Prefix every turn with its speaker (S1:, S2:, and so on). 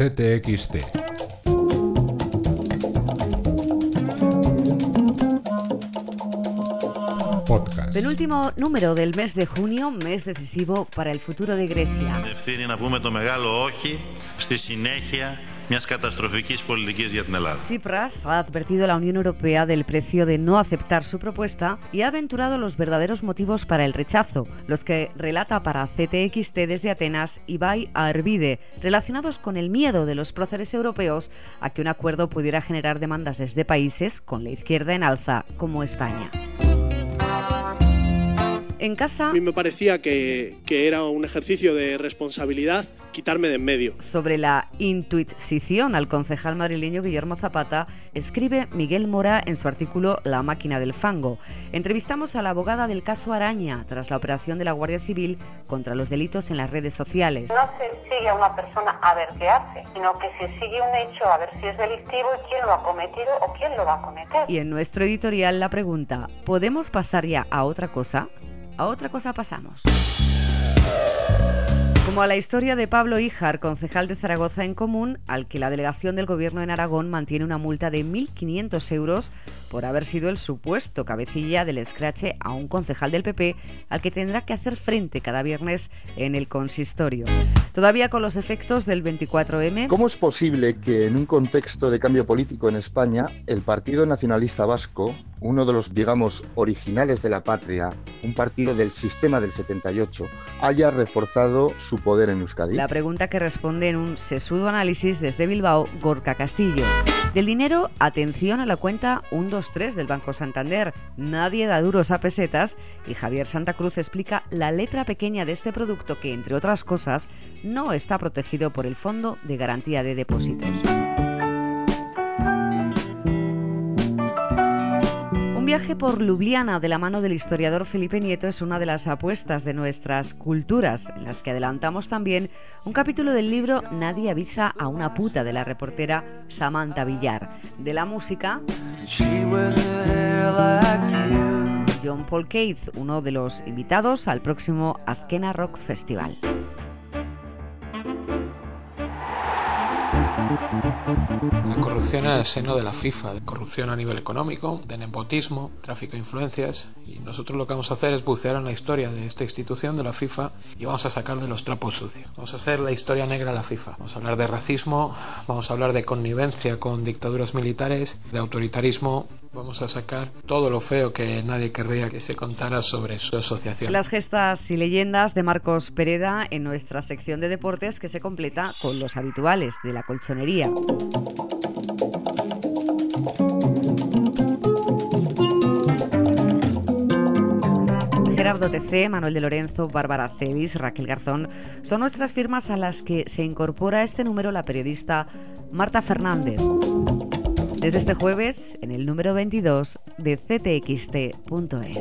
S1: CTXT. Podcast.
S2: Penúltimo número del mes de junio, mes decisivo para el futuro de Grecia.
S3: Ευθύνη να πούμε το μεγάλο όχι στη συνέχεια μιας καταστροφικής πολιτικής για την Ελλάδα.
S2: Tsipras ha advertido a la Unión Europea del precio de no aceptar su propuesta y ha aventurado los verdaderos motivos para el rechazo, los que relata para CTXT desde Atenas Ibai Arvide, relacionados con el miedo de los próceres europeos a que un acuerdo pudiera generar demandas desde países con la izquierda en alza como España. En casa,
S4: A mí me parecía que, que era un ejercicio de responsabilidad quitarme de en medio.
S2: sobre la intuición al concejal madrileño Guillermo Zapata, escribe Miguel Mora en su artículo La máquina del fango. Entrevistamos a la abogada del caso Araña tras la operación de la Guardia Civil contra los delitos en las redes sociales.
S5: No se sigue a una persona a ver qué hace, sino que se sigue un hecho a ver si es delictivo y quién lo ha cometido o quién lo va a cometer.
S2: Y en nuestro editorial la pregunta, ¿podemos pasar ya a otra cosa? A otra cosa pasamos. Como a la historia de Pablo Híjar, concejal de Zaragoza en Común, al que la delegación del gobierno en Aragón mantiene una multa de 1.500 euros por haber sido el supuesto cabecilla del escrache a un concejal del PP al que tendrá que hacer frente cada viernes en el consistorio. Todavía con los efectos del 24M,
S6: ¿Cómo es posible que en un contexto de cambio político en España, el Partido Nacionalista Vasco, uno de los, digamos, originales de la patria, un partido del sistema del 78, haya reforzado su poder en Euskadi?
S2: La pregunta que responde en un sesudo análisis desde Bilbao, Gorka Castillo. Del dinero, atención a la cuenta 123 del Banco Santander. Nadie da duros a pesetas y Javier Santa Cruz explica la letra pequeña de este producto que, entre otras cosas, no está protegido por el Fondo de Garantía de Depósitos. Viaje por Ljubljana de la mano del historiador Felipe Nieto es una de las apuestas de nuestras culturas, en las que adelantamos también un capítulo del libro Nadie avisa a una puta de la reportera Samantha Villar. De la música, John Paul Keith, uno de los invitados al próximo Azkena Rock Festival.
S7: La corrupción en el seno de la FIFA, de corrupción a nivel económico, de nepotismo, tráfico de influencias. Y nosotros lo que vamos a hacer es bucear en la historia de esta institución, de la FIFA, y vamos a sacarle los trapos sucios. Vamos a hacer la historia negra de la FIFA. Vamos a hablar de racismo, vamos a hablar de connivencia con dictaduras militares, de autoritarismo. Vamos a sacar todo lo feo que nadie querría que se contara sobre su asociación.
S2: Las gestas y leyendas de Marcos Pereda en nuestra sección de deportes que se completa con los habituales de la colchonería. Gerardo TC, Manuel de Lorenzo, Bárbara Celis, Raquel Garzón son nuestras firmas a las que se incorpora este número la periodista Marta Fernández. Desde este jueves, en el número 22 de ctxt.es.